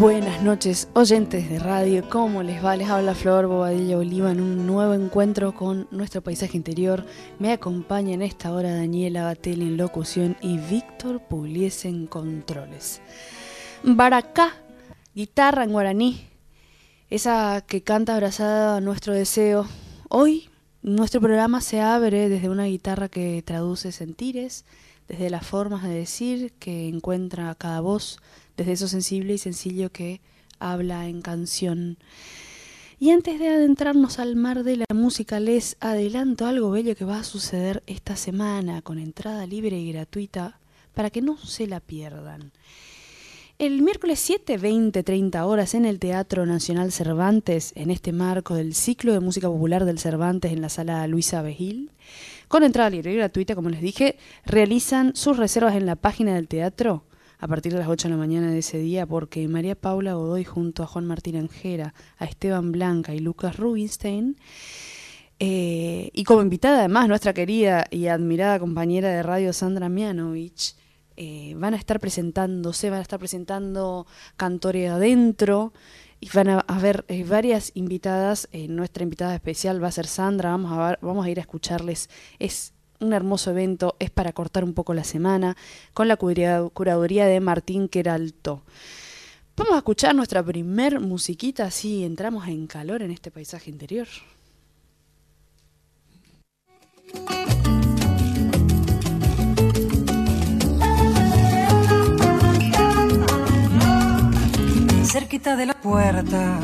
Buenas noches, oyentes de radio. ¿Cómo les va? Les habla Flor Bobadilla Oliva en un nuevo encuentro con nuestro paisaje interior. Me acompaña en esta hora Daniela Batelli en locución y Víctor Pugliese en controles. Baracá, guitarra en guaraní, esa que canta abrazada a nuestro deseo. Hoy nuestro programa se abre desde una guitarra que traduce sentires, desde las formas de decir que encuentra cada voz desde eso sensible y sencillo que habla en canción. Y antes de adentrarnos al mar de la música, les adelanto algo bello que va a suceder esta semana con entrada libre y gratuita para que no se la pierdan. El miércoles 7, 20, 30 horas en el Teatro Nacional Cervantes, en este marco del ciclo de música popular del Cervantes en la sala Luisa Bejil, con entrada libre y gratuita, como les dije, realizan sus reservas en la página del teatro a partir de las 8 de la mañana de ese día porque María Paula Godoy junto a Juan Martín Anjera, a Esteban Blanca y Lucas Rubinstein, eh, y como invitada además nuestra querida y admirada compañera de radio Sandra Mianovich, eh, van a estar presentándose, van a estar presentando Cantore Adentro, y van a haber eh, varias invitadas. nuestra invitada especial va a ser Sandra. Vamos a, ver, vamos a ir a escucharles. Es un hermoso evento, es para cortar un poco la semana, con la curaduría de Martín Queralto. Vamos a escuchar nuestra primer musiquita, así entramos en calor en este paisaje interior. Cerquita de la puerta,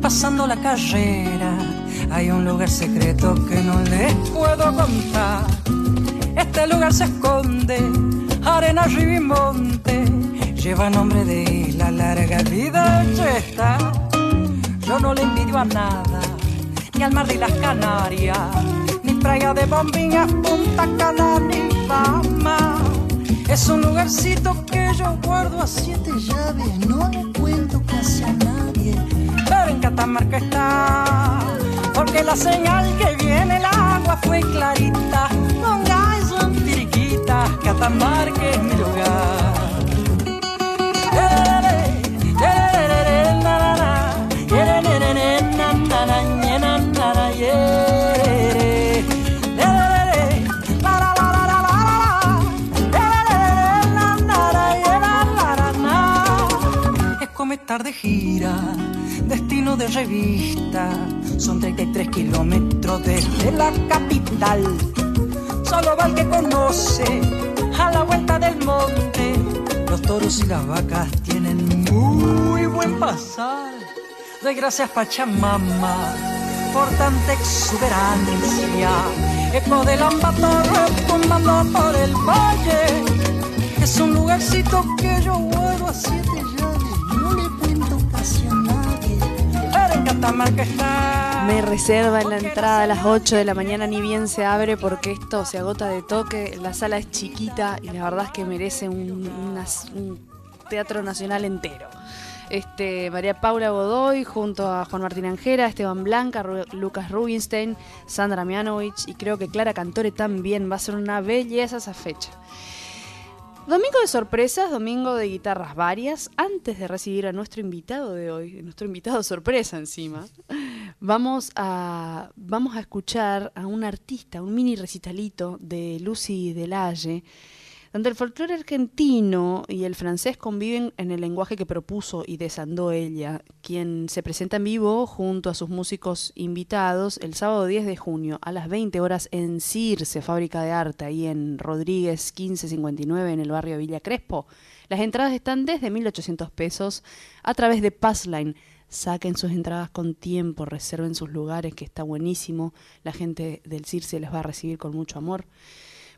pasando la carrera, hay un lugar secreto que no les puedo contar este lugar se esconde, arena, río y monte. Lleva nombre de la larga vida está. Yo no le envidio a nada, ni al mar de las Canarias, ni playa de bombillas, Punta Cana, ni fama. Es un lugarcito que yo guardo a siete llaves, no le cuento casi a nadie. Pero en Catamarca está, porque la señal que viene el agua fue clarita. Catamarca es mi lugar. Es como estar de gira, destino de revista. Son 33 kilómetros desde la capital. Solo va el que conoce a la vuelta del monte. Los toros y las vacas tienen muy buen pasar. Doy gracias Pachamama por tanta exuberancia. Eco del ambatorro tumbando por el valle. Es un lugarcito que yo vuelvo a siete llaves. No le cuento casi a nadie. Pero en Catamarca está me reserva en la entrada a las 8 de la mañana, ni bien se abre porque esto se agota de toque. La sala es chiquita y la verdad es que merece un, teatro nacional entero. Este, María Paula Godoy junto a Juan Martín Anjera, Esteban Blanca, Lucas Rubinstein, Sandra Mianovich y creo que Clara Cantore también. Va a ser una belleza esa fecha. Domingo de sorpresas, domingo de guitarras varias. Antes de recibir a nuestro invitado de hoy, nuestro invitado sorpresa encima, vamos a, vamos a escuchar a un artista, un mini recitalito de Lucy Delalle el folclore argentino y el francés conviven en el lenguaje que propuso y desandó ella, quien se presenta en vivo junto a sus músicos invitados el sábado 10 de junio a las 20 horas en Circe, Fábrica de Arte, ahí en Rodríguez 1559 en el barrio Villa Crespo. Las entradas están desde 1.800 pesos a través de Passline. Saquen sus entradas con tiempo, reserven sus lugares, que está buenísimo. La gente del Circe les va a recibir con mucho amor.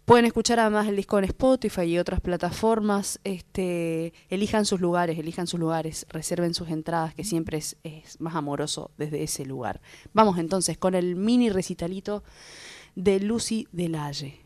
Pueden escuchar además el disco en Spotify y otras plataformas. Este, elijan sus lugares, elijan sus lugares, reserven sus entradas, que siempre es, más amoroso desde ese lugar. Vamos entonces con el mini recitalito de Lucy Delalle.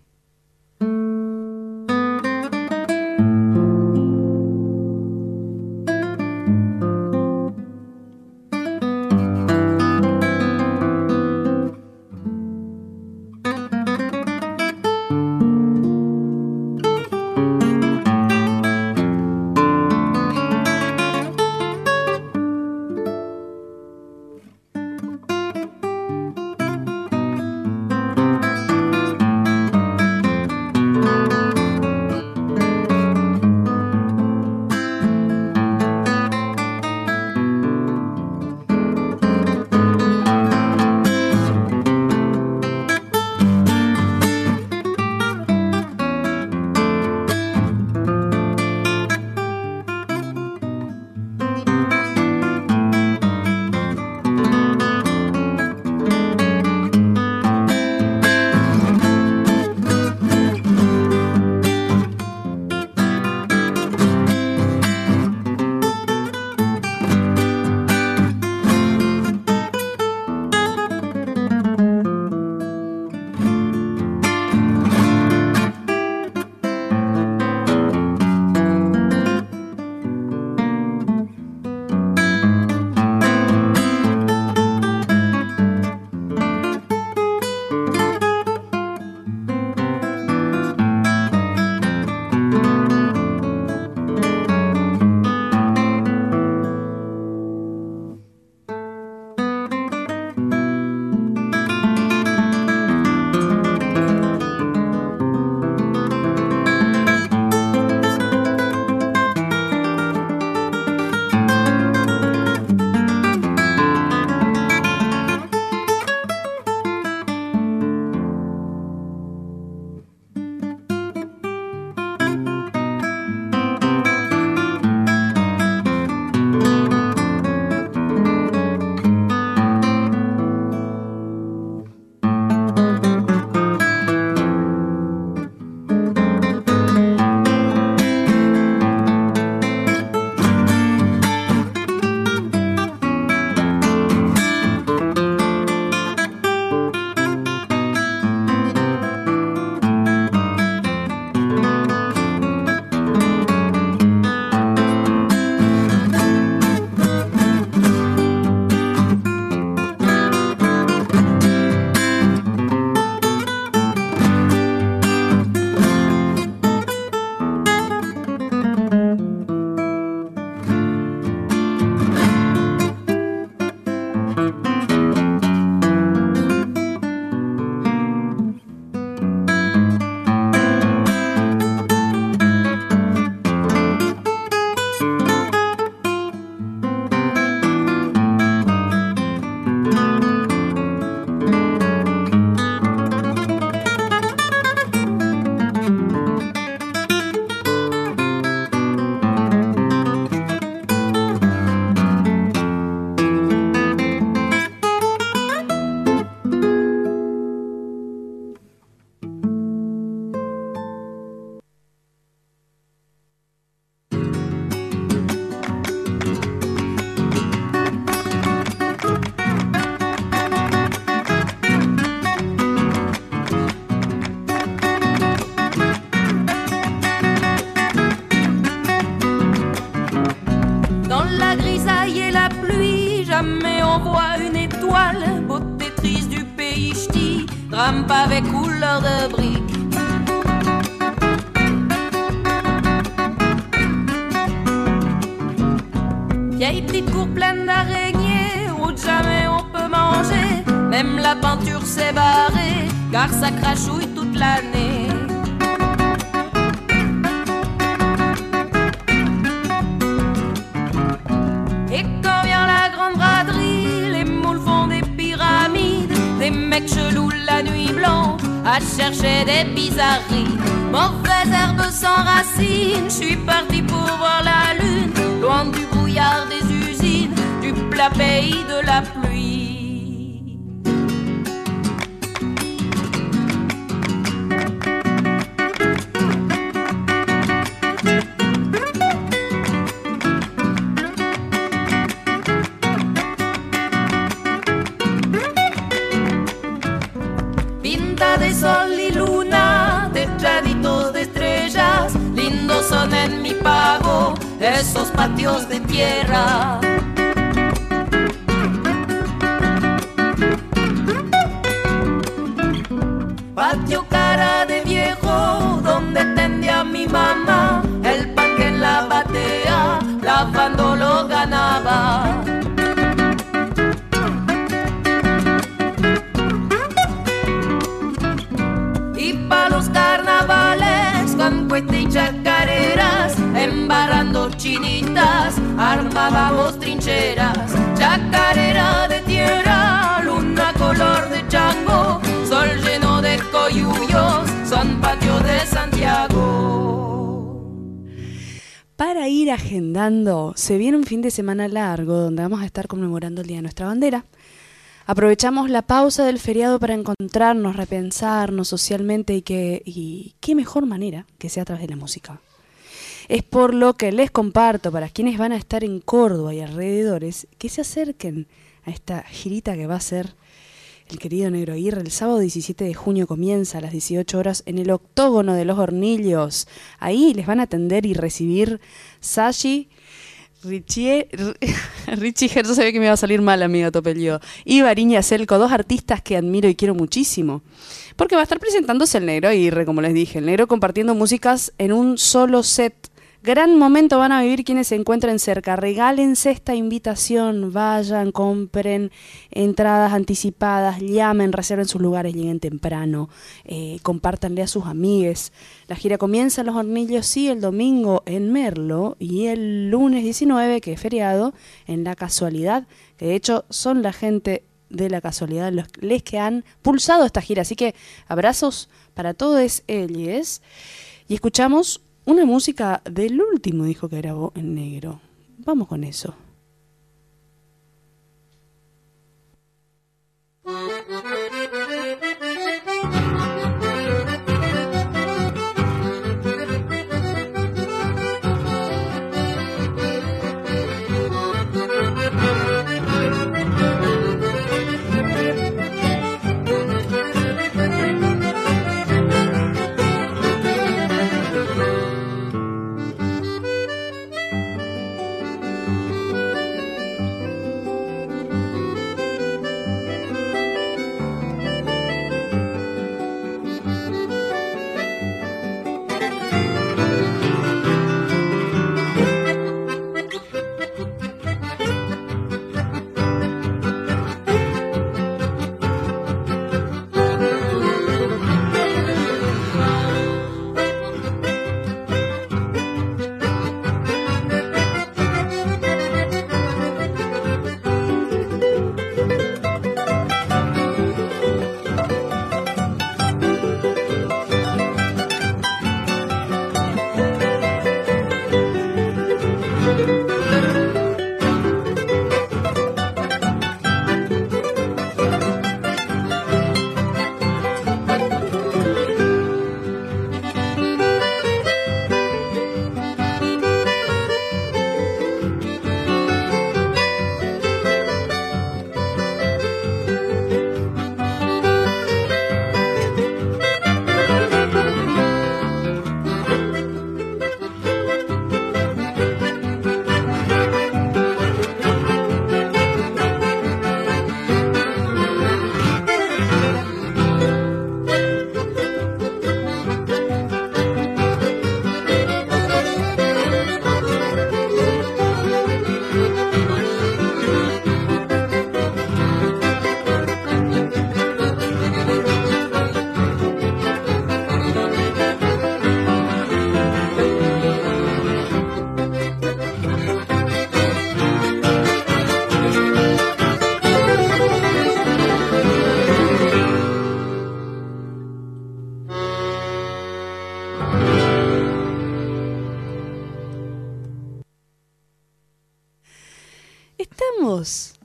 à chercher des bizarreries. Mauvaise herbe sans racines, je suis parti pour voir la lune, loin du brouillard des usines, du plat pays de la pluie. Esos patios de tierra. Patio chinitas, armábamos trincheras, chacarera de tierra, luna color de chango, sol lleno de coyuyos, son patios de Santiago. Para ir agendando, se viene un fin de semana largo donde vamos a estar conmemorando el Día de nuestra Bandera. Aprovechamos la pausa del feriado para encontrarnos, repensarnos socialmente y, que, y qué mejor manera que sea a través de la música. Es por lo que les comparto para quienes van a estar en Córdoba y alrededores que se acerquen a esta girita que va a ser el querido Negro Aguirre. El sábado 17 de junio comienza a las 18 horas en el octógono de los hornillos. Ahí les van a atender y recibir Sashi Richie, Richie se ve que me va a salir mal, amiga Topelio. Y Bariña Celco, dos artistas que admiro y quiero muchísimo. Porque va a estar presentándose el negro Aguirre, como les dije. El negro compartiendo músicas en un solo set Gran momento van a vivir quienes se encuentren cerca. Regálense esta invitación, vayan, compren entradas anticipadas, llamen, reserven sus lugares, lleguen temprano, eh, compártanle a sus amigues. La gira comienza en Los Hornillos, sí, el domingo en Merlo y el lunes 19, que es feriado, en La Casualidad, que de hecho son la gente de La Casualidad los les que han pulsado esta gira. Así que abrazos para todos ellos. Y escuchamos una música del último disco que grabó en negro. Vamos con eso.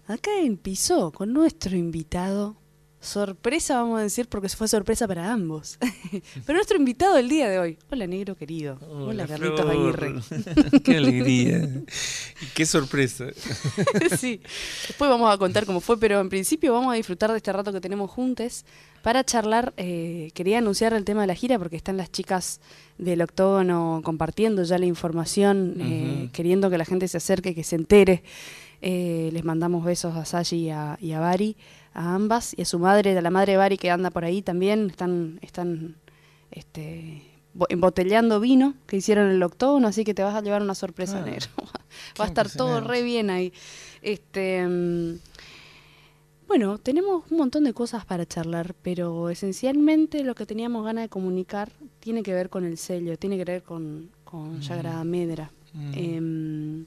acá en Piso con nuestro invitado sorpresa, vamos a decir, porque fue sorpresa para ambos. Pero nuestro invitado del día de hoy. Hola, negro querido. Hola, Carlitos Aguirre. qué alegría. Qué sorpresa. sí. Después vamos a contar cómo fue, pero en principio vamos a disfrutar de este rato que tenemos juntos para charlar. Eh, quería anunciar el tema de la gira porque están las chicas del octógono compartiendo ya la información, eh, queriendo que la gente se acerque, que se entere. Eh, les mandamos besos a Sashi y a, y a Bari a ambas y a su madre, a la madre de Bari que anda por ahí también, están, están este, embotellando vino que hicieron en el octógono, así que te vas a llevar una sorpresa, ah, negro. Va a estar todo re bien ahí. Este, mm, bueno, tenemos un montón de cosas para charlar, pero esencialmente lo que teníamos ganas de comunicar tiene que ver con el sello, tiene que ver con, con mm. Medra. Mm. Em,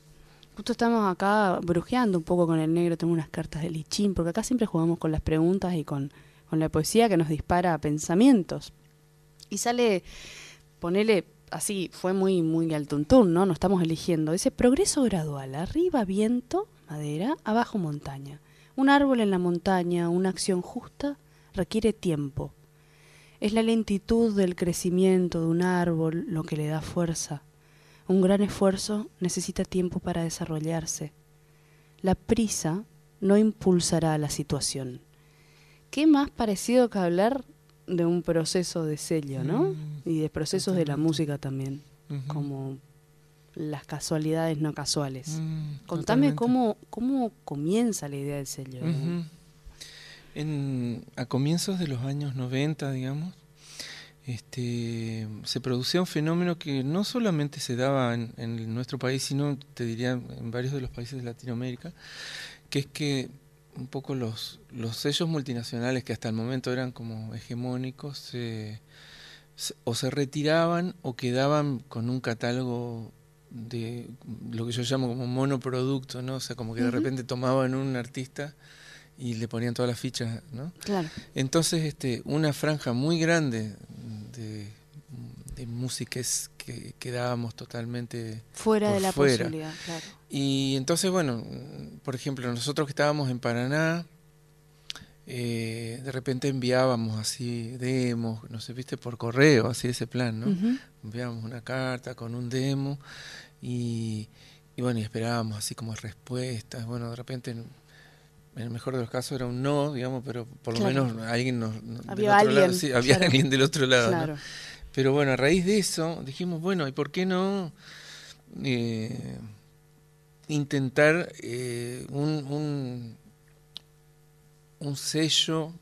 Justo estamos acá brujeando un poco con el negro, tengo unas cartas de lichín, porque acá siempre jugamos con las preguntas y con, con la poesía que nos dispara pensamientos. Y sale, ponele así, fue muy, muy al tuntún, ¿no? No estamos eligiendo. Ese progreso gradual, arriba viento, madera, abajo montaña. Un árbol en la montaña, una acción justa, requiere tiempo. Es la lentitud del crecimiento de un árbol lo que le da fuerza un gran esfuerzo necesita tiempo para desarrollarse. La prisa no impulsará la situación. ¿Qué más parecido que hablar de un proceso de sello, ¿no? Mm, y de procesos de la música también, como las casualidades no casuales. Mm, Contame cómo, cómo comienza la idea del sello. a comienzos de los años 90, digamos, este, se producía un fenómeno que no solamente se daba en, nuestro país, sino, te diría, en varios de los países de Latinoamérica, que es que un poco los, los sellos multinacionales que hasta el momento eran como hegemónicos, o se retiraban o quedaban con un catálogo de lo que yo llamo como monoproducto, ¿no? O sea, como que de repente tomaban un artista y le ponían todas las fichas, ¿no? Claro. Entonces, este, una franja muy grande de, de músicas que quedábamos totalmente fuera de la posibilidad, claro. Y entonces, bueno, por ejemplo, nosotros que estábamos en Paraná, eh, de repente enviábamos así demos, no sé, viste, por correo, así ese plan, ¿no? Enviábamos una carta con un demo y, y bueno, y esperábamos así como respuestas. Bueno, de repente en el mejor de los casos era un no, digamos, pero por lo menos alguien nos, había alguien, había alguien del otro lado. Pero bueno, a raíz de eso dijimos, bueno, ¿y por qué no eh, intentar eh, un, un, sello?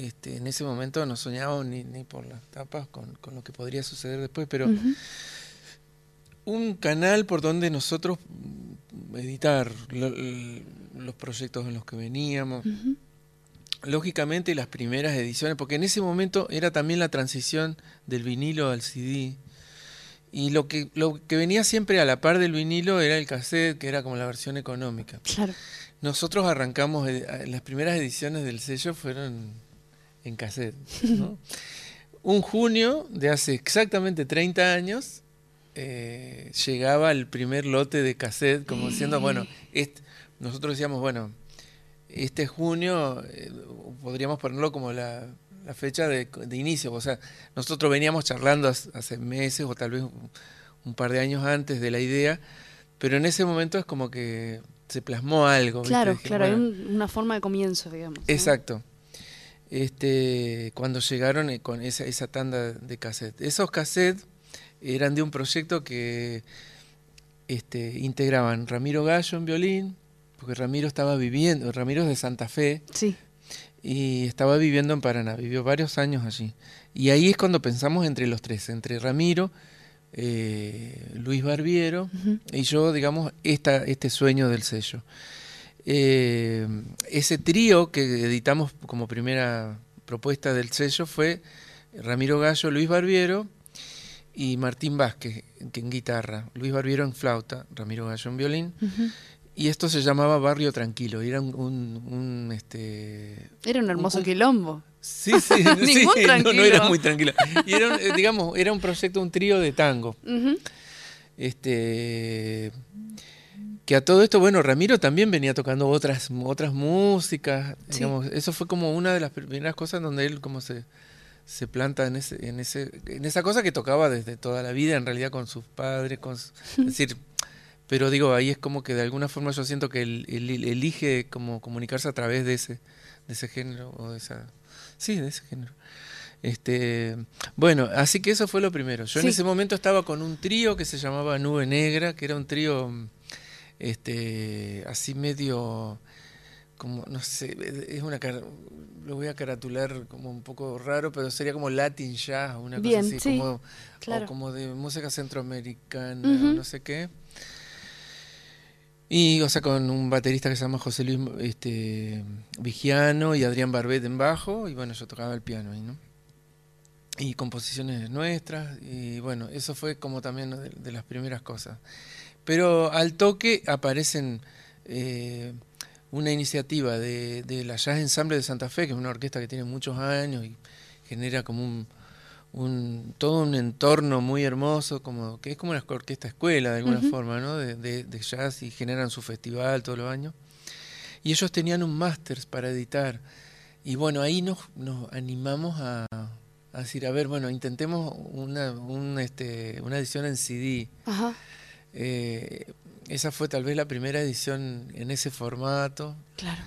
Este, en ese momento no soñábamos ni, ni por las tapas con, con, lo que podría suceder después, pero un canal por donde nosotros editar los proyectos en los que veníamos. Lógicamente las primeras ediciones, porque en ese momento era también la transición del vinilo al CD. Y lo que, lo que venía siempre a la par del vinilo era el cassette, que era como la versión económica. Claro. Nosotros arrancamos, eh, las primeras ediciones del sello fueron en cassette. Un junio de hace exactamente 30 años, eh, llegaba el primer lote de cassette, como diciendo, bueno, nosotros decíamos, bueno, este junio eh, podríamos ponerlo como la, fecha de, inicio, o sea, nosotros veníamos charlando hace meses o tal vez un, par de años antes de la idea, pero en ese momento es como que se plasmó algo. Claro, claro, hay una forma de comienzo, digamos. Exacto. Este, cuando llegaron eh, con esa, esa tanda de cassette. Esos cassettes eran de un proyecto que este, integraban Ramiro Gallo en violín, porque Ramiro estaba viviendo, Ramiro es de Santa Fe, sí. y estaba viviendo en Paraná, vivió varios años allí. Y ahí es cuando pensamos entre los tres, entre Ramiro, eh, Luis Barbiero y yo, digamos, esta, este sueño del sello. Eh, ese trío que editamos como primera propuesta del sello fue Ramiro Gallo, Luis Barbiero y Martín Vázquez en guitarra, Luis Barbiero en flauta, Ramiro Gallo en violín. Y esto se llamaba Barrio Tranquilo, era un, este Era un hermoso quilombo. Sí, sí, sí no, era muy tranquilo. Y era, eh, digamos, era un proyecto, un trío de tango. Este que a todo esto, bueno, Ramiro también venía tocando otras, otras músicas, digamos, eso fue como una de las primeras cosas donde él como se, se planta en ese, en ese, en esa cosa que tocaba desde toda la vida, en realidad con sus padres, con es decir, pero digo, ahí es como que de alguna forma yo siento que él, elige como comunicarse a través de ese, de ese género, o de esa, sí, de ese género. Este, bueno, así que eso fue lo primero. Yo en ese momento estaba con un trío que se llamaba Nube Negra, que era un trío este, así medio, como, no sé, es una, lo voy a caratular como un poco raro, pero sería como Latin Jazz, una cosa así, como, como de música centroamericana, no sé qué. Y, o sea, con un baterista que se llama José Luis este, Vigiano y Adrián Barbet en bajo, y bueno, yo tocaba el piano ahí, ¿no? Y composiciones nuestras, y bueno, eso fue como también de las primeras cosas. Pero al toque aparecen eh, una iniciativa de, la Jazz Ensemble de Santa Fe, que es una orquesta que tiene muchos años y genera como un, todo un entorno muy hermoso, como que es como una orquesta escuela de alguna forma, ¿no? De, jazz y generan su festival todos los años. Y ellos tenían un máster para editar. Y bueno, ahí nos, nos animamos a, decir, a ver, bueno, intentemos una, este, una edición en CD. Ajá. Eh, esa fue tal vez la primera edición en ese formato. Claro.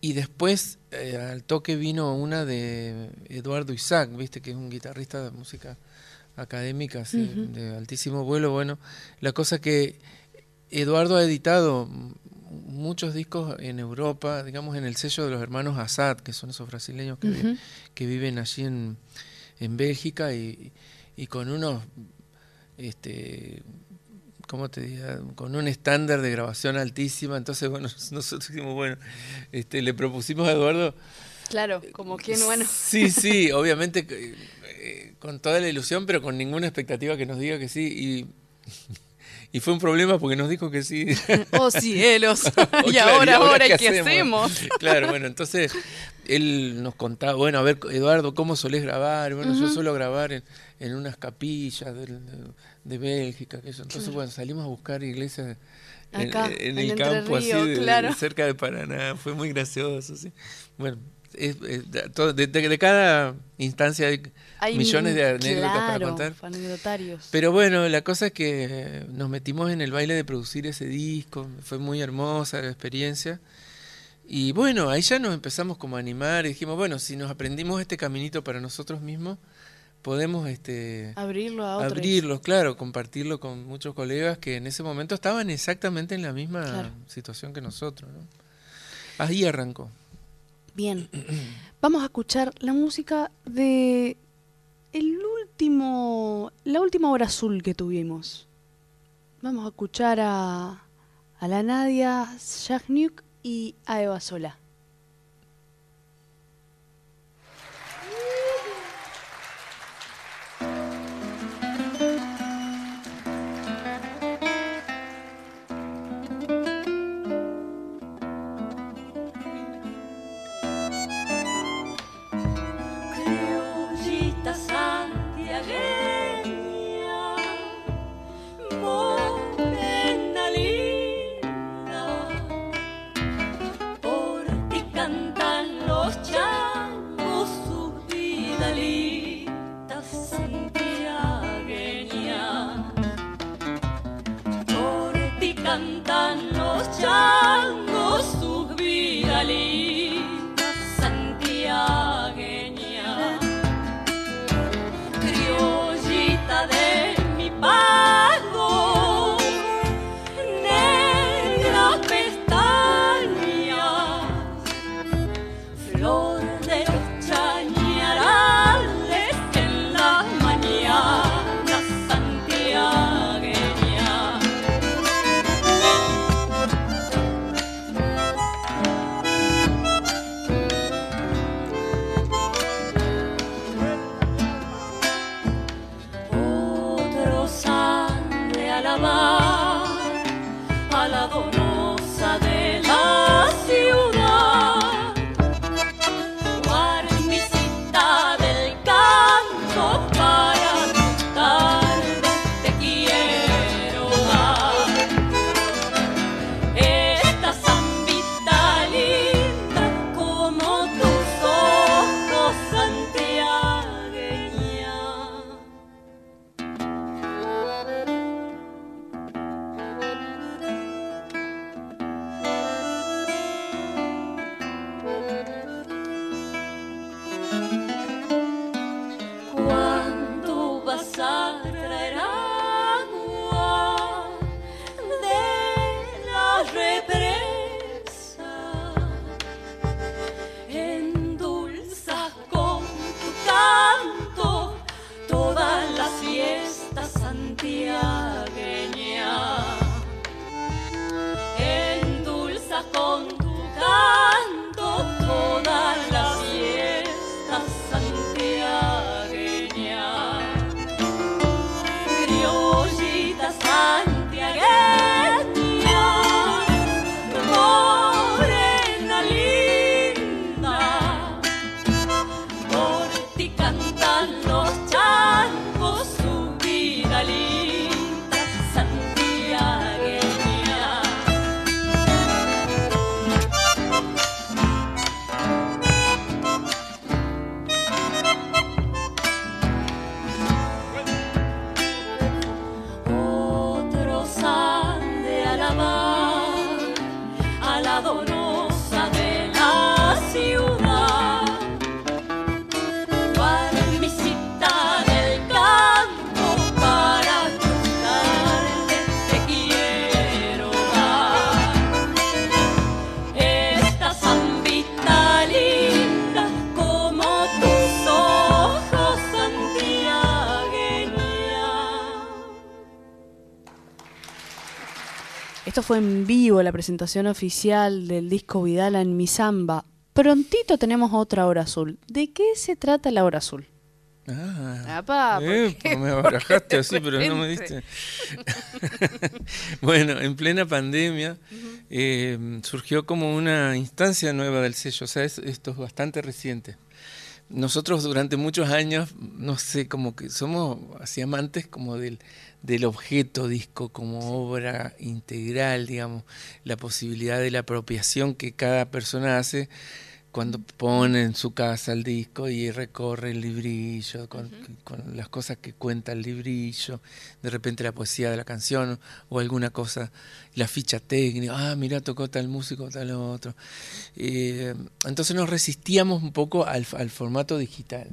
Y después eh, al toque vino una de Eduardo Isaac, viste que es un guitarrista de música académica, de altísimo vuelo. Bueno, la cosa que Eduardo ha editado muchos discos en Europa, digamos en el sello de los hermanos Assad, que son esos brasileños que, que viven allí en, en Bélgica y, y, con unos este, ¿cómo te diga? Con un estándar de grabación altísima. Entonces, bueno, nosotros dijimos, bueno, este, le propusimos a Eduardo. Claro, como quien, bueno. Sí, sí, obviamente eh, con toda la ilusión, pero con ninguna expectativa que nos diga que sí. Y, fue un problema porque nos dijo que sí. ¡Oh cielos! y ahora, ahora, ¿qué, hacemos? claro, bueno, entonces él nos contaba, bueno, a ver, Eduardo, ¿cómo solés grabar? Bueno, yo suelo grabar en, en unas capillas del, de Bélgica, que eso. Entonces, bueno, salimos a buscar iglesias en, el campo, así, cerca de Paraná. Fue muy gracioso, sí. Bueno, de, cada instancia hay, millones de anécdotas para contar. Pero bueno, la cosa es que nos metimos en el baile de producir ese disco, fue muy hermosa la experiencia. Y bueno, ahí ya nos empezamos como a animar y dijimos, bueno, si nos aprendimos este caminito para nosotros mismos, podemos este abrirlo a otros. abrirlos claro compartirlo con muchos colegas que en ese momento estaban exactamente en la misma situación que nosotros ¿no? ahí arrancó. Bien. Vamos a escuchar la música de el último la última hora azul que tuvimos. Vamos a escuchar a a la Nadia Shagnyuk y a Eva Sola fue en vivo, la presentación oficial del disco Vidala en mi samba. Prontito tenemos otra hora azul. ¿De qué se trata la hora azul? Ah, eh, me abrajaste así, pero no me diste. bueno, en plena pandemia eh, surgió como una instancia nueva del sello, o sea, esto es bastante reciente. Nosotros durante muchos años, no sé, como que somos así amantes como del, del objeto disco como obra integral, digamos, la posibilidad de la apropiación que cada persona hace cuando pone en su casa el disco y recorre el librillo con, las cosas que cuenta el librillo, de repente la poesía de la canción o alguna cosa, la ficha técnica, ah, mira, tocó tal músico, tal otro. Eh, entonces nos resistíamos un poco al, formato digital.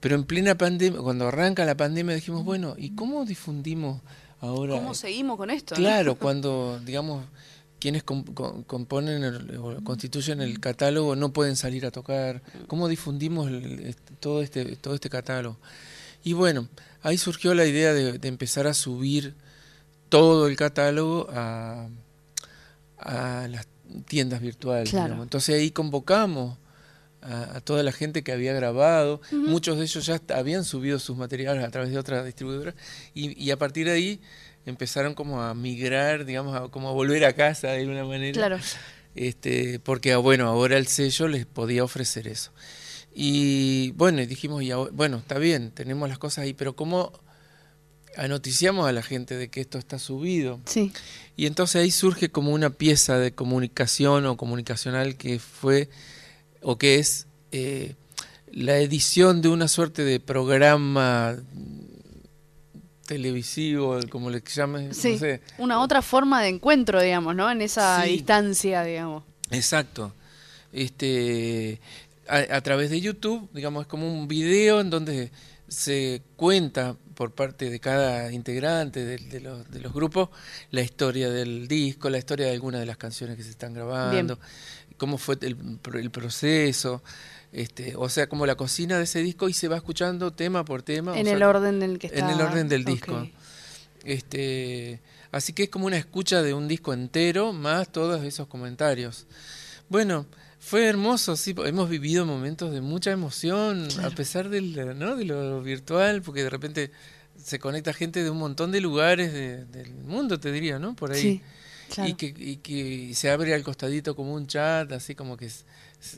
Pero en plena pandemia, cuando arranca la pandemia dijimos, bueno, ¿y cómo difundimos ahora? ¿Cómo seguimos con esto? Claro, cuando, digamos, quienes componen o constituyen el catálogo no pueden salir a tocar, cómo difundimos todo, este, todo este catálogo. Y bueno, ahí surgió la idea de, empezar a subir todo el catálogo a, las tiendas virtuales. Entonces ahí convocamos a, toda la gente que había grabado, muchos de ellos ya habían subido sus materiales a través de otras distribuidoras y, y a partir de ahí empezaron como a migrar, digamos, a, como a volver a casa de alguna manera. Claro. Este, porque bueno, ahora el sello les podía ofrecer eso. Y bueno, dijimos, ya, bueno, está bien, tenemos las cosas ahí, pero ¿cómo anoticiamos a la gente de que esto está subido? Sí. Y entonces ahí surge como una pieza de comunicación o comunicacional que fue, o que es eh, la edición de una suerte de programa televisivo, como le llames. Sí, una otra forma de encuentro, digamos, ¿no? En esa distancia, digamos. Exacto. Este, a, través de YouTube, digamos, es como un video en donde se cuenta por parte de cada integrante de, los, de los, grupos la historia del disco, la historia de algunas de las canciones que se están grabando, cómo fue el, el proceso. Este, o sea, como la cocina de ese disco y se va escuchando tema por tema. En el orden en el que está. En el orden del disco. Este, así que es como una escucha de un disco entero más todos esos comentarios. Bueno, fue hermoso, sí, hemos vivido momentos de mucha emoción, a pesar del, ¿no? de lo virtual, porque de repente se conecta gente de un montón de lugares del mundo, te diría, ¿no? Por ahí. Y, que, y que se abre al costadito como un chat, así como que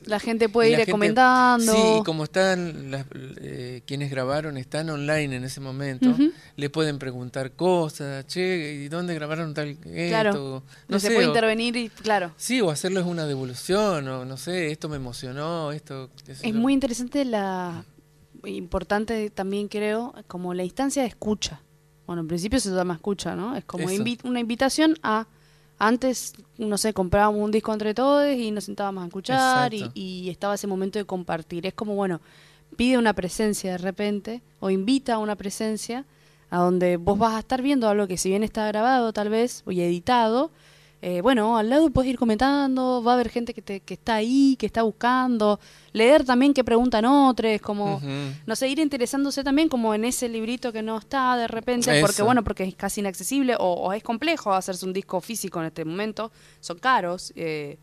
la gente puede ir comentando. Sí, como están las, eh, quienes grabaron, están online en ese momento, le pueden preguntar cosas, che, ¿y dónde grabaron tal claro, No se puede intervenir y claro. Sí, o hacerles una devolución, o no sé, esto me emocionó, esto... Es muy interesante la... Importante también creo, como la instancia de escucha. Bueno, en principio se llama escucha, ¿no? Es como una invitación a antes, no sé, comprábamos un disco entre todos y nos sentábamos a escuchar y, estaba ese momento de compartir. Es como, bueno, pide una presencia de repente o invita a una presencia a donde vos vas a estar viendo algo que si bien está grabado tal vez y editado, eh, bueno, al lado puedes ir comentando, va a haber gente que, te, que está ahí, que está buscando, leer también qué preguntan otros, como, no sé, ir interesándose también como en ese librito que no está de repente, porque bueno, porque es casi inaccesible o, es complejo hacerse un disco físico en este momento, son caros. Eh,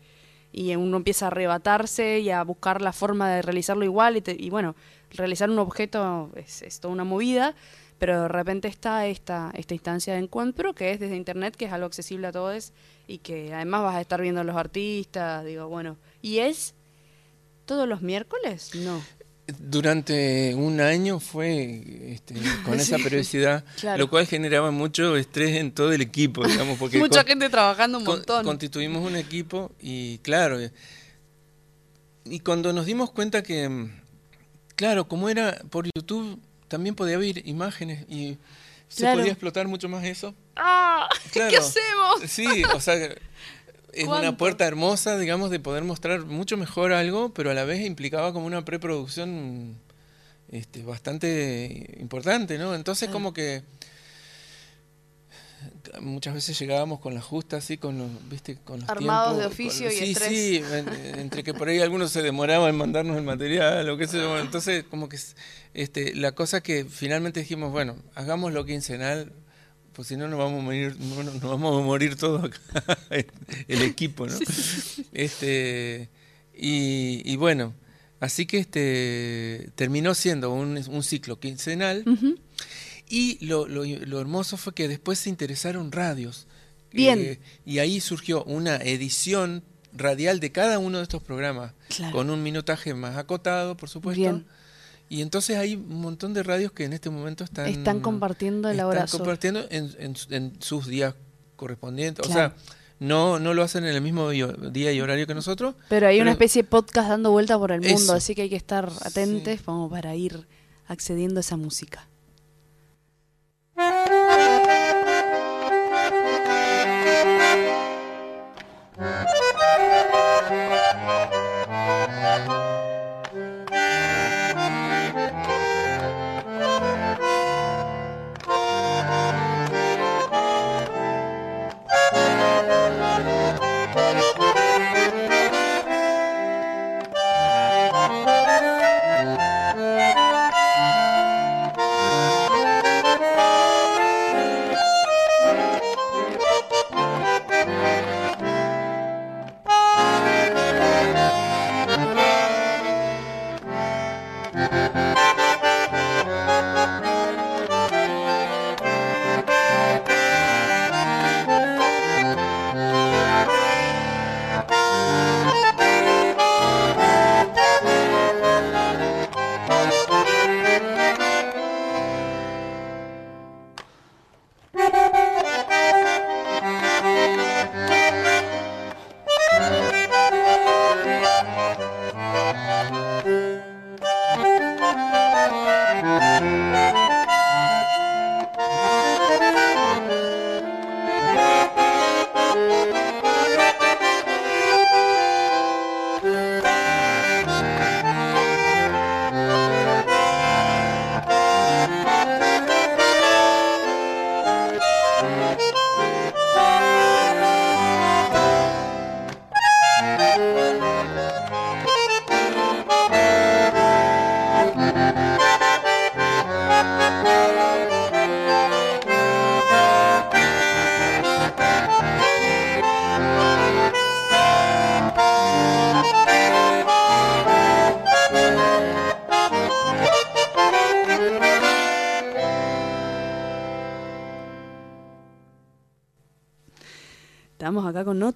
y uno empieza a arrebatarse y a buscar la forma de realizarlo igual y, y bueno, realizar un objeto es, es toda una movida pero de repente está esta, esta instancia de encuentro que es desde internet, que es algo accesible a todos y que además vas a estar viendo a los artistas, digo, bueno, ¿y es todos los miércoles? No. Durante un año fue este, con esa periodicidad, lo cual generaba mucho estrés en todo el equipo, digamos, porque mucha gente trabajando un montón. Constituimos un equipo y claro, y cuando nos dimos cuenta que, claro, como era por YouTube, también podía haber imágenes y se podía explotar mucho más eso. ¡Ah! ¿Qué hacemos? Sí, o sea, es una puerta hermosa, digamos, de poder mostrar mucho mejor algo, pero a la vez implicaba como una preproducción este, bastante importante, ¿no? Entonces, como que muchas veces llegábamos con la justa así con los viste con los armados de oficio y sí estrés. sí entre que por ahí algunos se demoraban en mandarnos el material o qué sé yo entonces como que este la cosa que finalmente dijimos bueno hagamos lo quincenal pues si no nos vamos a morir nos vamos a morir todos acá el equipo no este y, bueno así que este terminó siendo un, un ciclo quincenal y lo, lo, hermoso fue que después se interesaron radios. Bien. Eh, y ahí surgió una edición radial de cada uno de estos programas, con un minutaje más acotado, por supuesto. Bien. Y entonces hay un montón de radios que en este momento están... Están compartiendo el abrazo. Están compartiendo en, en, sus días correspondientes. O sea, no, no lo hacen en el mismo día y horario que nosotros. Pero hay una especie de podcast dando vuelta por el mundo, así que hay que estar atentos como para ir accediendo a esa música.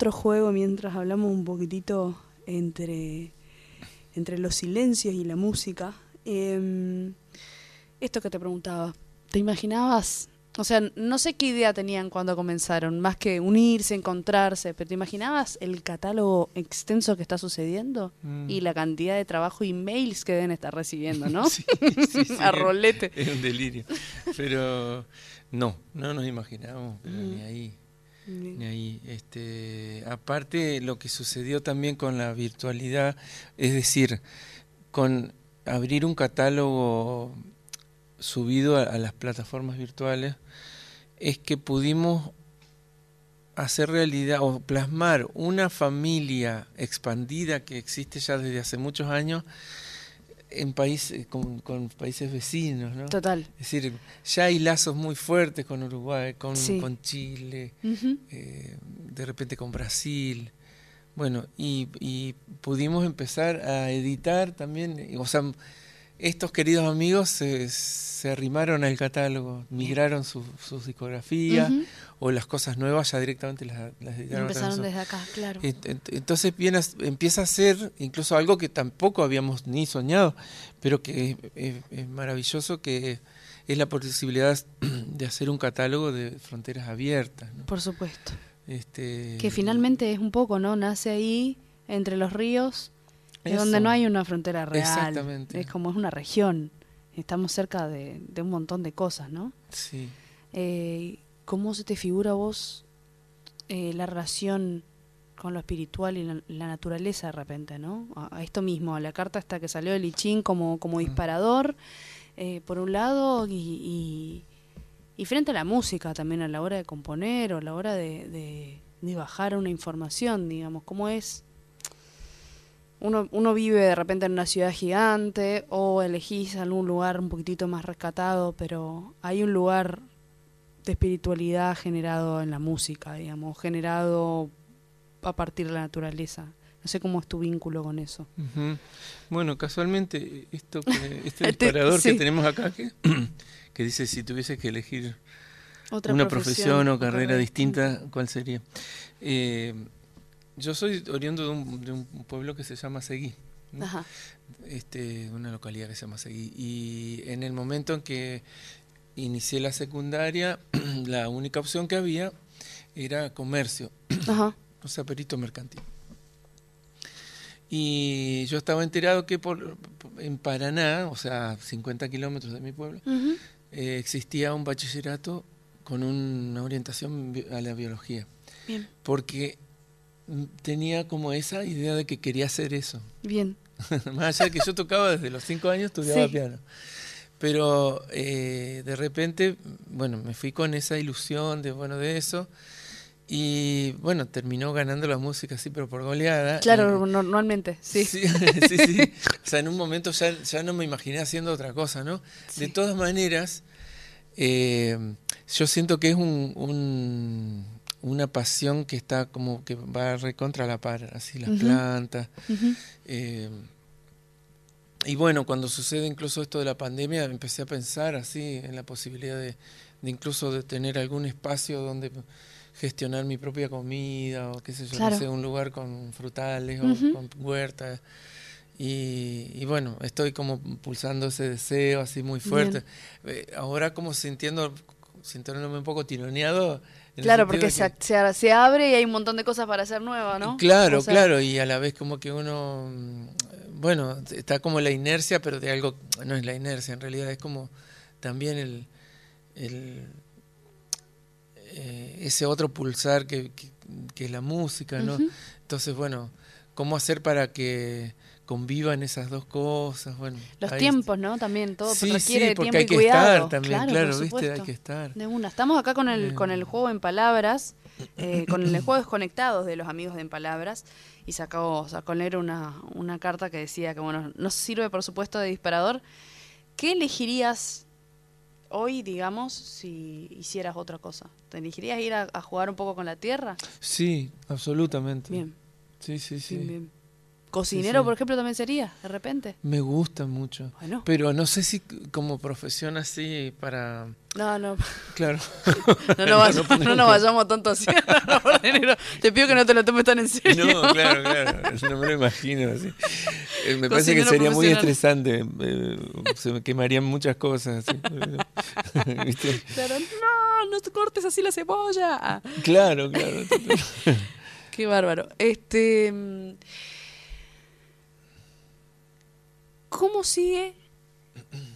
Otro juego mientras hablamos un poquitito entre, entre los silencios y la música. Em, esto que te preguntaba, ¿te imaginabas? O sea, no sé qué idea tenían cuando comenzaron, más que unirse, encontrarse, pero ¿te imaginabas el catálogo extenso que está sucediendo? Mm. Y la cantidad de trabajo y mails que deben estar recibiendo, ¿no? sí, sí, A rolete. Es un delirio. Pero no, no nos imaginábamos, ni ahí. Este, aparte lo que sucedió también con la virtualidad, es decir, con abrir un catálogo subido a, las plataformas virtuales, es que pudimos hacer realidad o plasmar una familia expandida que existe ya desde hace muchos años en países con, con, países vecinos, ¿no? Total. Es decir, ya hay lazos muy fuertes con Uruguay, con, con Chile, eh, de repente con Brasil. Bueno, y, y, pudimos empezar a editar también, o sea, estos queridos amigos se, se arrimaron al catálogo, migraron sus discografías o las cosas nuevas ya directamente las, las editaron. Empezaron desde acá, claro. Entonces viene, empieza a ser incluso algo que tampoco habíamos ni soñado, pero que es, maravilloso que es la posibilidad de hacer un catálogo de fronteras abiertas. Por supuesto. Este, que finalmente es un poco, ¿no? Nace ahí entre los ríos es donde no hay una frontera real. Exactamente. Es como es una región. Estamos cerca de, un montón de cosas, ¿no? Sí. Eh, ¿Cómo se te figura vos eh, la relación con lo espiritual y la, naturaleza de repente, ¿no? A, esto mismo, a la carta hasta que salió de Lichín como, como mm. disparador, eh, por un lado, y, y, frente a la música también a la hora de componer o a la hora de, de, de bajar una información, digamos, ¿cómo es uno, uno vive de repente en una ciudad gigante o elegís algún lugar un poquitito más rescatado, pero hay un lugar de espiritualidad generado en la música, digamos, generado a partir de la naturaleza. No sé cómo es tu vínculo con eso. Bueno, casualmente, esto que, este, este disparador que tenemos acá, que, que dice si tuviese que elegir una profesión, o carrera, distinta, ¿cuál sería? Eh, yo soy oriundo de un, pueblo que se llama Seguí. Este, una localidad que se llama Seguí. Y en el momento en que inicié la secundaria, la única opción que había era comercio, o sea, perito mercantil. Y yo estaba enterado que por, en Paraná, o sea, 50 kilómetros de mi pueblo, eh, existía un bachillerato con una orientación a la biología. Bien. Porque tenía como esa idea de que quería hacer eso. Bien. Más allá de que yo tocaba desde los cinco años, estudiaba piano. Pero eh, de repente, bueno, me fui con esa ilusión de, bueno, de eso. Y bueno, terminó ganando la música así, pero por goleada. Claro, normalmente, sí. Sí, sí, O sea, en un momento ya, ya no me imaginé haciendo otra cosa, ¿no? De todas maneras, eh, yo siento que es un una pasión que está como que va recontra la par, así las plantas. Eh, y bueno, cuando sucede incluso esto de la pandemia, empecé a pensar así en la posibilidad de, incluso de tener algún espacio donde gestionar mi propia comida o qué sé yo, no sé, un lugar con frutales o con huertas. Y, bueno, estoy como pulsando ese deseo así muy fuerte. Eh, ahora como sintiendo, sintiéndome un poco tironeado, Claro, porque se, se, abre y hay un montón de cosas para hacer nuevas, ¿no? Claro, claro, y a la vez como que uno, mm, bueno, está como la inercia, pero de algo, no es la inercia, en realidad es como también el, el eh, ese otro pulsar que, que, es la música, ¿no? Entonces, bueno, ¿cómo hacer para que convivan esas dos cosas. Bueno, Los tiempos, ¿no? También todo requiere sí, tiempo hay que estar también, claro, ¿viste? Hay que estar. De una. Estamos acá con el, con el juego en palabras, eh, con el juego desconectados de los amigos de En Palabras, y sacó, sacó leer una, una carta que decía que, bueno, no sirve, por supuesto, de disparador. ¿Qué elegirías hoy, digamos, si hicieras otra cosa? ¿Te elegirías ir a, jugar un poco con la tierra? Sí, absolutamente. Bien. Sí, sí, sí. bien. Cocinero, por ejemplo, también sería, de repente. Me gusta mucho. Pero no sé si como profesión así para... No, no. Claro. no, no, nos vayamos tanto así. te pido que no te lo tomes tan en serio. No, claro, claro. No me lo imagino así. Eh, me parece que sería muy estresante. Eh, se me quemarían muchas cosas. Así. No, no te cortes así la cebolla. Claro, claro. Qué bárbaro. Este... ¿Cómo sigue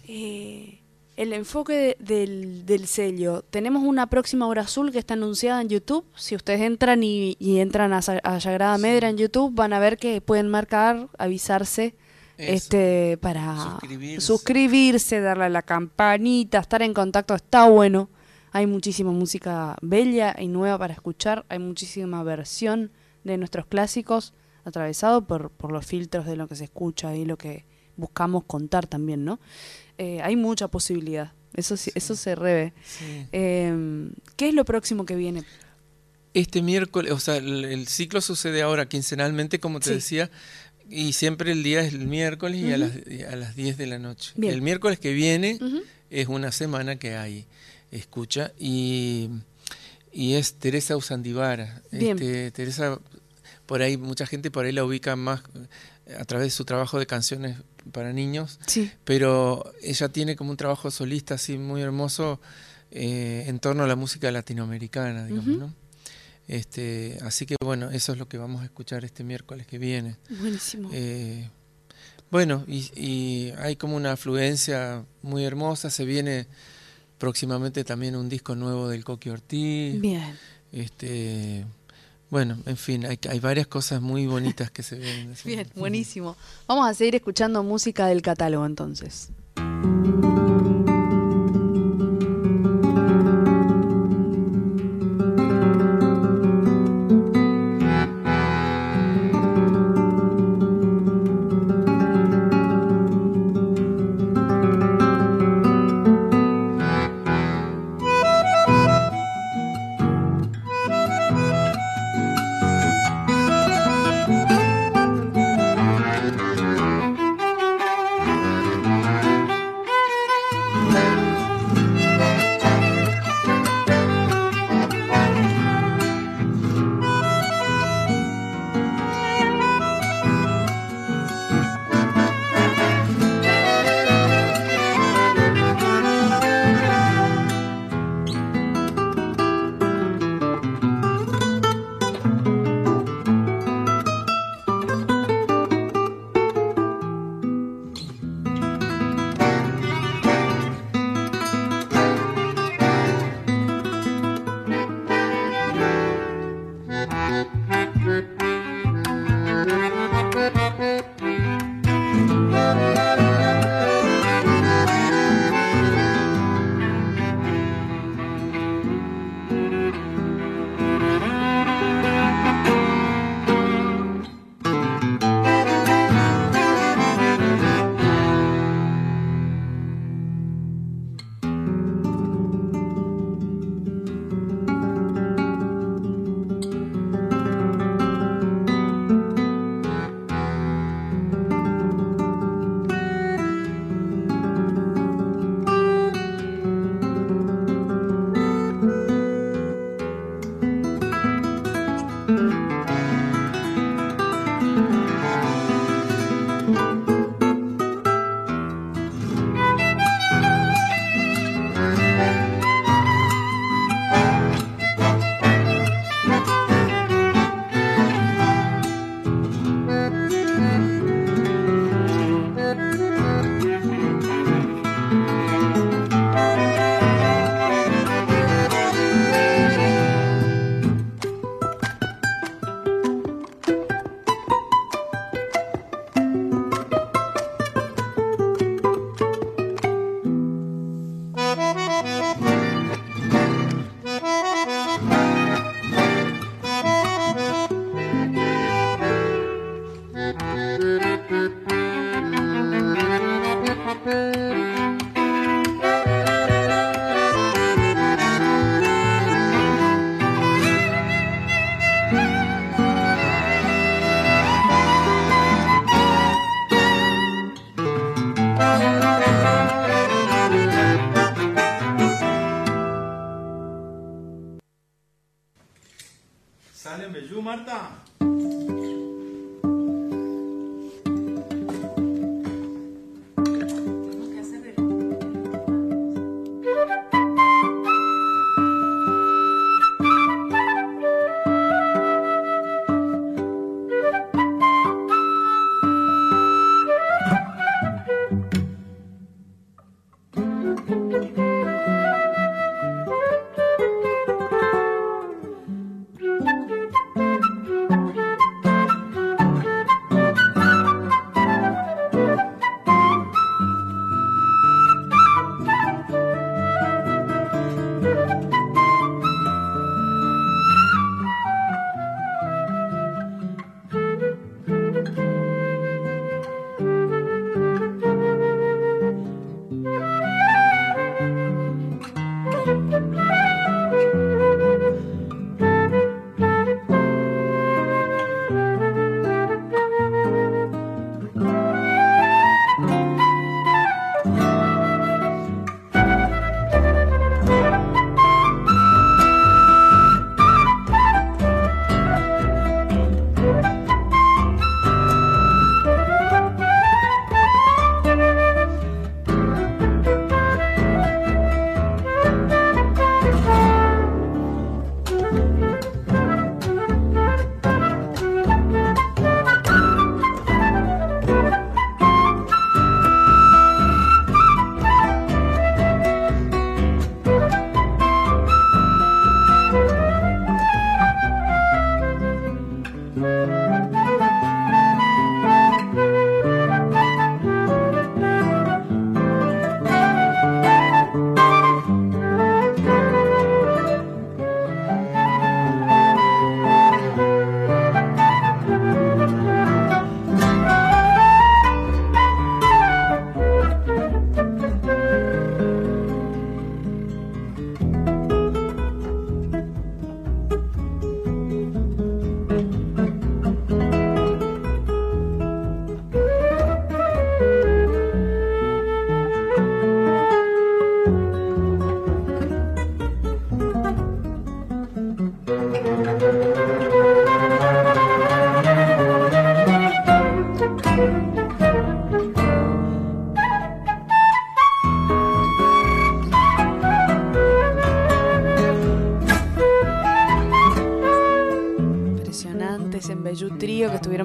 eh, el enfoque del, del, sello? Tenemos una próxima hora azul que está anunciada en YouTube. Si ustedes entran y, entran a, a Sagrada Medra en YouTube, van a ver que pueden marcar, avisarse. este para suscribirse. darle a la campanita, estar en contacto, está bueno. Hay muchísima música bella y nueva para escuchar, hay muchísima versión de nuestros clásicos atravesado por, por los filtros de lo que se escucha y lo que buscamos contar también, ¿no? Eh, hay mucha posibilidad, eso, sí, eso se revé. Em, ¿Qué es lo próximo que viene? Este miércoles, o sea, el, ciclo sucede ahora quincenalmente, como te decía, y siempre el día es el miércoles y, a las, a las 10 de la noche. El miércoles que viene es una semana que hay escucha y, y es Teresa Usandivara. Este, Teresa, por ahí, mucha gente por ahí la ubica más a través de su trabajo de canciones para niños, sí. pero ella tiene como un trabajo solista así muy hermoso eh, en torno a la música latinoamericana, digamos, ¿no? Este, así que bueno, eso es lo que vamos a escuchar este miércoles que viene. Buenísimo. Eh, bueno, y, y, hay como una afluencia muy hermosa, se viene próximamente también un disco nuevo del Coqui Ortiz. Bien. Este, bueno, en fin, hay, hay varias cosas muy bonitas que se ven. Bien, buenísimo. Vamos a seguir escuchando música del catálogo entonces.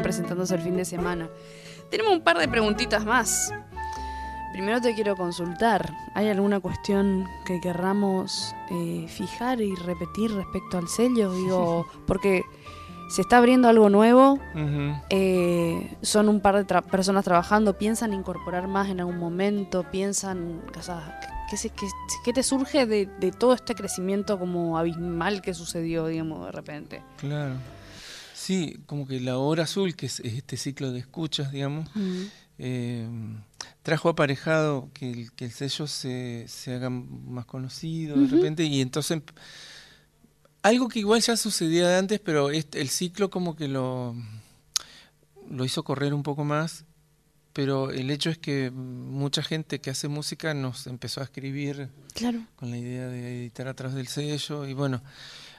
Estuvieron presentándose el fin de semana. Tenemos un par de preguntitas más. Primero te quiero consultar, ¿hay alguna cuestión que querramos eh, fijar y repetir respecto al sello? Digo, porque se está abriendo algo nuevo, eh, son un par de personas trabajando, piensan incorporar más en algún momento, piensan, o sea, ¿qué, te surge de, todo este crecimiento como abismal que sucedió, digamos, de repente? Claro. Sí, como que la hora azul, que es este ciclo de escuchas, digamos, eh, trajo aparejado que el, que el sello se, se, haga más conocido de repente y entonces algo que igual ya sucedía antes, pero este, el ciclo como que lo, lo hizo correr un poco más, pero el hecho es que mucha gente que hace música nos empezó a escribir claro. con la idea de editar atrás del sello y bueno,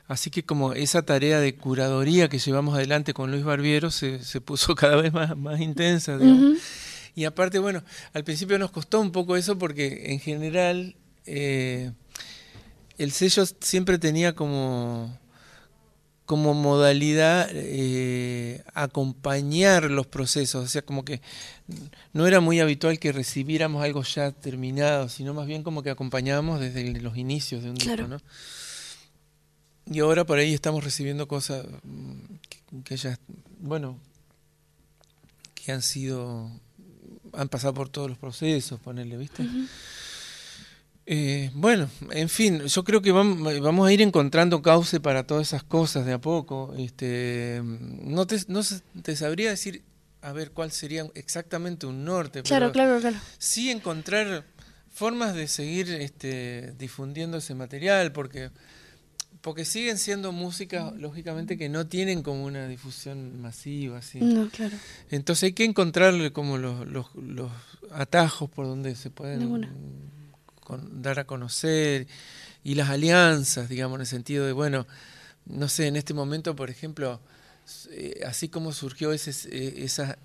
así que como esa tarea de curadoría que llevamos adelante con Luis Barbiero se, se puso cada vez más, más intensa. Y aparte, bueno, al principio nos costó un poco eso porque en general... Eh, el sello siempre tenía como, como modalidad eh, acompañar los procesos, o sea, como que no era muy habitual que recibiéramos algo ya terminado, sino más bien como que acompañábamos desde los inicios de un disco, ¿no? Y ahora por ahí estamos recibiendo cosas mm, que, ya, bueno, que han sido, han pasado por todos los procesos, ponerle, ¿viste? Eh, bueno, en fin, yo creo que vamos, a ir encontrando cauce para todas esas cosas de a poco. Este, no, te, no te sabría decir, a ver, cuál sería exactamente un norte. Claro, claro, claro. Sí encontrar formas de seguir este, difundiendo ese material, porque, porque siguen siendo músicas, lógicamente, que no tienen como una difusión masiva. Así. No, claro. Entonces hay que encontrarle como los, los, los atajos por donde se pueden dar a conocer y las alianzas, digamos, en el sentido de, bueno, no sé, en este momento, por ejemplo, eh, así como surgió ese, eh, esa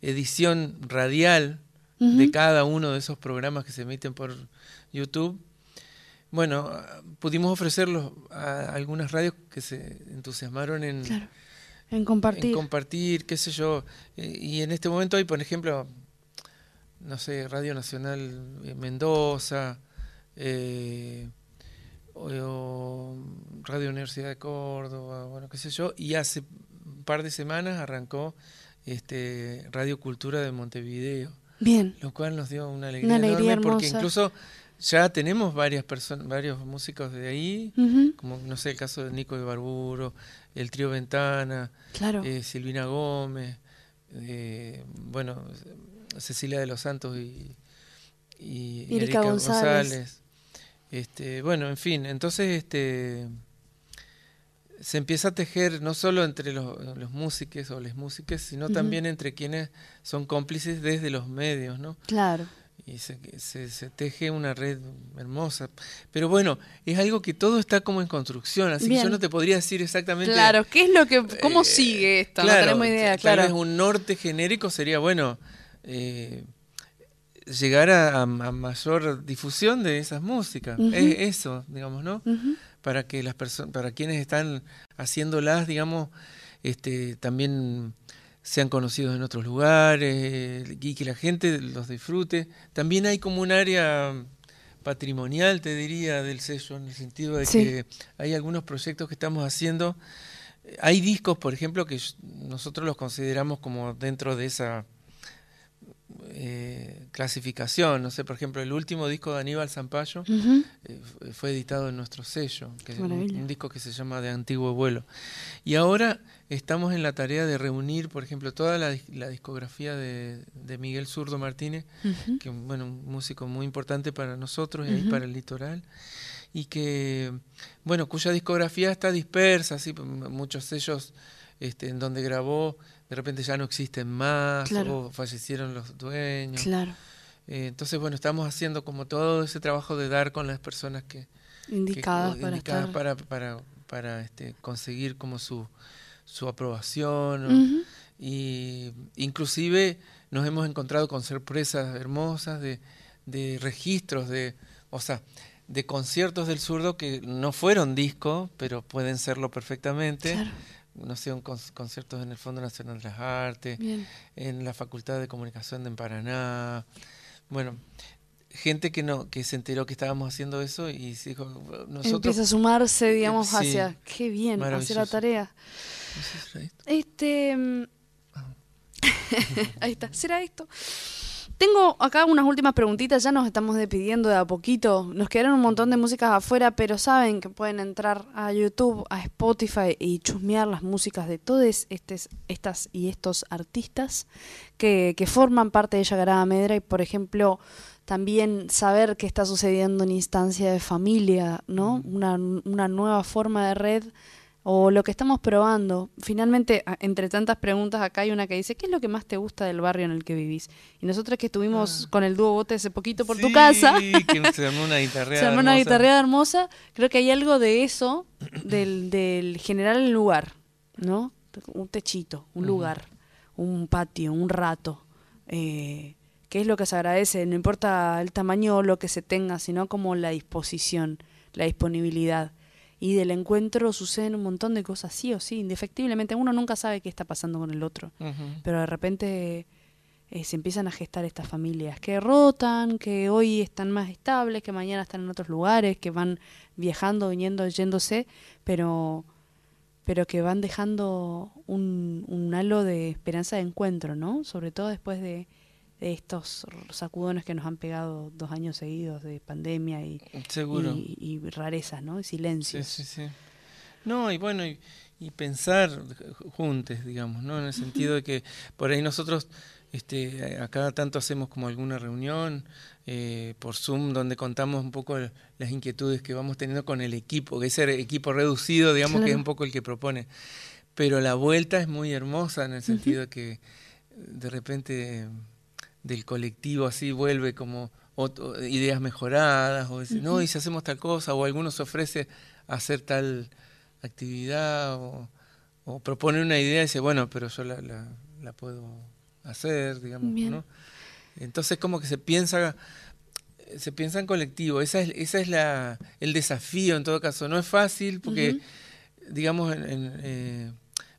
edición radial de cada uno de esos programas que se emiten por YouTube, bueno, pudimos ofrecerlos a algunas radios que se entusiasmaron en, en compartir. En compartir, qué sé yo. Eh, y en este momento hay, por ejemplo, no sé, Radio Nacional Mendoza, eh, o, Radio Universidad de Córdoba, bueno, qué sé yo, y hace un par de semanas arrancó este Radio Cultura de Montevideo. Bien. Lo cual nos dio una alegría, enorme porque incluso ya tenemos varias personas, varios músicos de ahí, como no sé el caso de Nico de Barburo, el trío Ventana, claro. Eh, Silvina Gómez, eh, bueno, Cecilia de los Santos y, y Erika, González. Este, bueno, en fin, entonces este se empieza a tejer no solo entre los, los músicos o las músicas, sino también entre quienes son cómplices desde los medios, ¿no? Claro. Y se, se, teje una red hermosa. Pero bueno, es algo que todo está como en construcción, así que yo no te podría decir exactamente... Claro, ¿qué es lo que... ¿Cómo eh, sigue esto? no tenemos idea, claro. Tal vez un norte genérico sería, bueno... Eh, llegar a, mayor difusión de esas músicas. Es eso, digamos, ¿no? Para que las personas, para quienes están haciéndolas, digamos, este, también sean conocidos en otros lugares y que la gente los disfrute. También hay como un área patrimonial, te diría, del sello, en el sentido de que hay algunos proyectos que estamos haciendo. Hay discos, por ejemplo, que nosotros los consideramos como dentro de esa eh, clasificación. No sé, por ejemplo, el último disco de Aníbal Zampayo eh, fue editado en nuestro sello, que es un, disco que se llama De Antiguo Vuelo. Y ahora estamos en la tarea de reunir, por ejemplo, toda la, discografía de, Miguel Zurdo Martínez, que es bueno, un músico muy importante para nosotros y para el litoral y que, bueno, cuya discografía está dispersa, así, muchos sellos este, en donde grabó de repente ya no existen más o fallecieron los dueños. Claro. Eh, entonces, bueno, estamos haciendo como todo ese trabajo de dar con las personas que indicadas, para, para, para, este, conseguir como su, su aprobación. Y inclusive nos hemos encontrado con sorpresas hermosas de, de registros de, o sea, de conciertos del zurdo que no fueron disco, pero pueden serlo perfectamente. No sé, un conciertos en el Fondo Nacional de las Artes, en la Facultad de Comunicación de Paraná. Bueno, gente que no que se enteró que estábamos haciendo eso y dijo nosotros empieza a sumarse digamos hacia qué bien hacer la tarea. Este mm, ah. ahí está. Será esto tengo acá unas últimas preguntitas, ya nos estamos despidiendo de a poquito. Nos quedaron un montón de músicas afuera, pero saben que pueden entrar a YouTube, a Spotify y chusmear las músicas de todos estes, estas y estos artistas que, que forman parte de Yagarada Medra y, por ejemplo, también saber qué está sucediendo en instancia de familia, ¿no? Una, una nueva forma de red o lo que estamos probando. Finalmente, entre tantas preguntas, acá hay una que dice, ¿qué es lo que más te gusta del barrio en el que vivís? Y nosotros que estuvimos ah. con el dúo bote hace poquito por tu casa, que se armó una guitarreada se armó una guitarreada hermosa, creo que hay algo de eso, del, del generar el lugar, ¿no? Un techito, un lugar, un patio, un rato. Eh, que es lo que se agradece, no importa el tamaño o lo que se tenga, sino como la disposición, la disponibilidad y del encuentro suceden un montón de cosas, sí o sí, indefectiblemente. Uno nunca sabe qué está pasando con el otro, pero de repente eh, se empiezan a gestar estas familias que rotan, que hoy están más estables, que mañana están en otros lugares, que van viajando, viniendo, yéndose, pero pero que van dejando un, un halo de esperanza de encuentro, ¿no? Sobre todo después de, de estos sacudones que nos han pegado dos años seguidos de pandemia y, y, rarezas, ¿no? Y silencios. Sí, sí, sí. No, y bueno, y, pensar juntos, digamos, ¿no? En el sentido de que por ahí nosotros este, a cada tanto hacemos como alguna reunión eh, por Zoom donde contamos un poco las inquietudes que vamos teniendo con el equipo, que ese equipo reducido, digamos, que es un poco el que propone. Pero la vuelta es muy hermosa en el sentido de que de repente del colectivo así vuelve como ideas mejoradas, o decir, no, y si hacemos tal cosa, o alguno se ofrece hacer tal actividad, o, propone una idea y dice, bueno, pero yo la, la, puedo hacer, digamos, ¿no? Entonces como que se piensa se piensa en colectivo, esa es, esa es la, el desafío en todo caso, no es fácil porque, digamos, eh,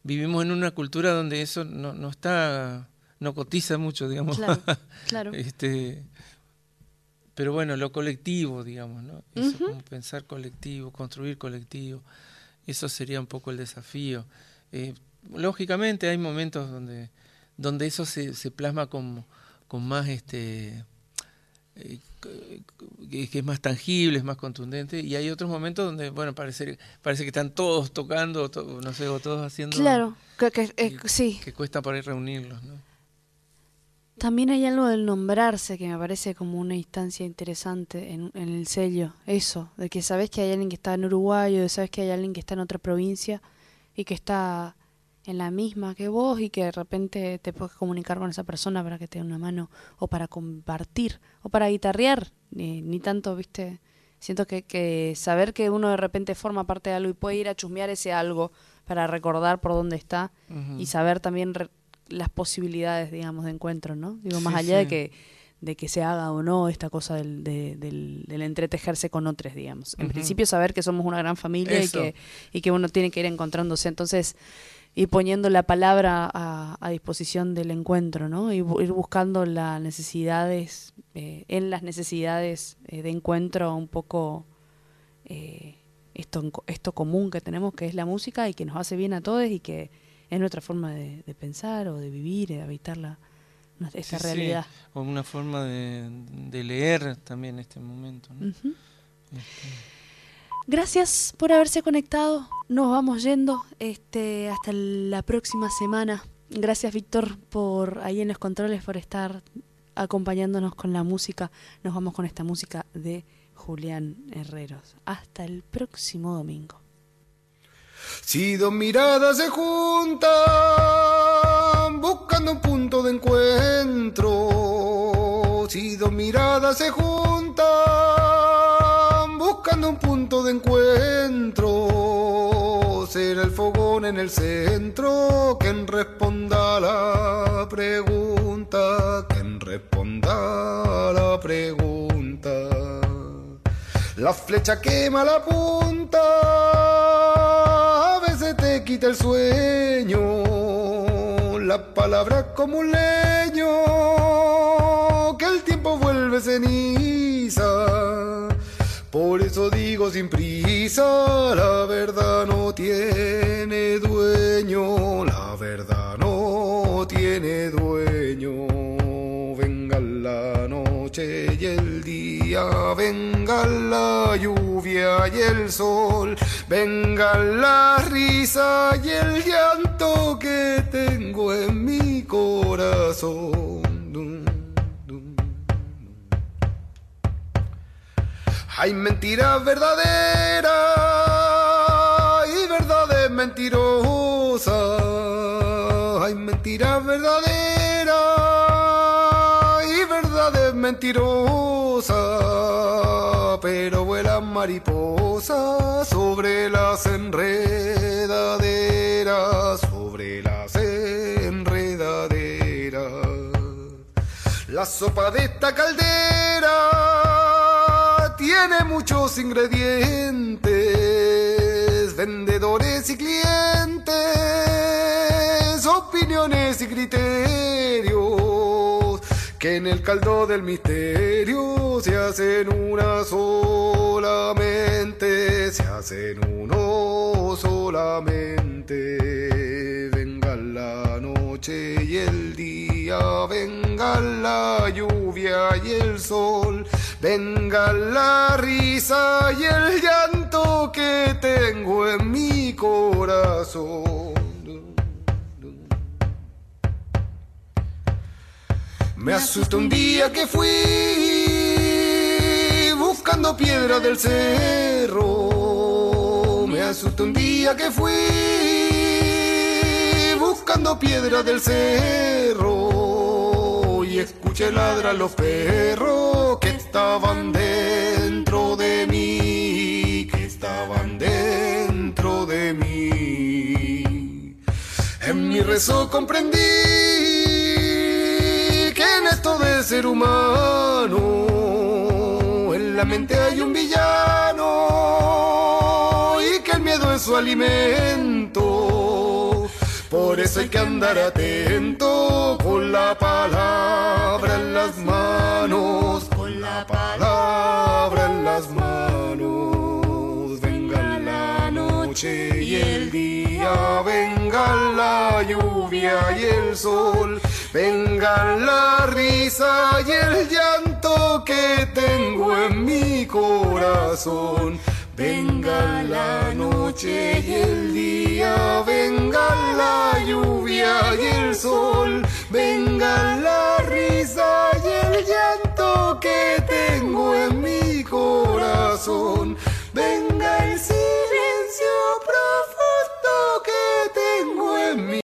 vivimos en una cultura donde eso no, no está no cotiza mucho, digamos. Claro, este, pero bueno, lo colectivo, digamos, ¿no? Eso, como pensar colectivo, construir colectivo, eso sería un poco el desafío. Eh, lógicamente hay momentos donde, donde eso se, se plasma con, con más, este, eh, que, es más tangible, es más contundente, y hay otros momentos donde, bueno, parece, parece que están todos tocando, no sé, o todos haciendo... Claro, que, eh, sí. Que cuesta para ir reunirlos, ¿no? También hay algo del nombrarse que me parece como una instancia interesante en, el sello. Eso, de que sabes que hay alguien que está en Uruguay o de sabes que hay alguien que está en otra provincia y que está en la misma que vos y que de repente te puedes comunicar con esa persona para que te dé una mano o para compartir o para guitarrear. Ni, ni tanto, viste, siento que, que saber que uno de repente forma parte de algo y puede ir a chusmear ese algo para recordar por dónde está y saber también las posibilidades, digamos, de encuentro, ¿no? Digo, más allá de que de que se haga o no esta cosa del, del, entretejerse con otros, digamos. En principio saber que somos una gran familia y que, y que uno tiene que ir encontrándose. Entonces, ir poniendo la palabra a, disposición del encuentro, ¿no? Y ir buscando las necesidades, eh, en las necesidades eh, de encuentro un poco eh, esto, esto común que tenemos, que es la música y que nos hace bien a todos y que es nuestra forma de, pensar o de vivir, de habitar la, esta realidad. O una forma de, leer también este momento. Este. Gracias por haberse conectado. Nos vamos yendo este, hasta la próxima semana. Gracias, Víctor, por ahí en los controles, por estar acompañándonos con la música. Nos vamos con esta música de Julián Herreros. Hasta el próximo domingo. Si dos miradas se juntan buscando un punto de encuentro, si dos miradas se juntan buscando un punto de encuentro, será el fogón en el centro quien responda la pregunta, quien responda la pregunta. La flecha quema la punta quita el sueño, la palabra como un leño, que el tiempo vuelve ceniza. Por eso digo sin prisa, la verdad no tiene dueño, la verdad no tiene dueño. Venga la noche venga la lluvia y el sol, venga la risa y el llanto que tengo en mi corazón. Hay mentiras verdaderas y verdades mentirosas. Hay mentiras verdaderas y verdades mentirosas. Mariposas sobre las enredaderas, sobre las enredaderas. La sopa de esta caldera tiene muchos ingredientes, vendedores y clientes, opiniones y criterios, que en el caldo del misterio se hacen una solamente, se hacen uno solamente. Venga la noche y el día, venga la lluvia y el sol, venga la risa y el llanto que tengo en mi corazón. Me asusta un día que fui buscando piedra del cerro. Me asusta un día que fui buscando piedra del cerro. Y escuché ladrar los perros que estaban dentro de mí, que estaban dentro de mí. En mi rezo comprendí ser humano, en la mente hay un villano y que el miedo es su alimento. Por eso hay que andar atento con la palabra en las manos, con la palabra en las manos. Venga la noche y el día, venga la lluvia y el sol, Vengan la risa y el llanto que tengo en mi corazón. Venga la noche y el día, venga la lluvia y el sol, venga la risa y el llanto que tengo en mi corazón, venga el silencio profundo que tengo en mi corazón.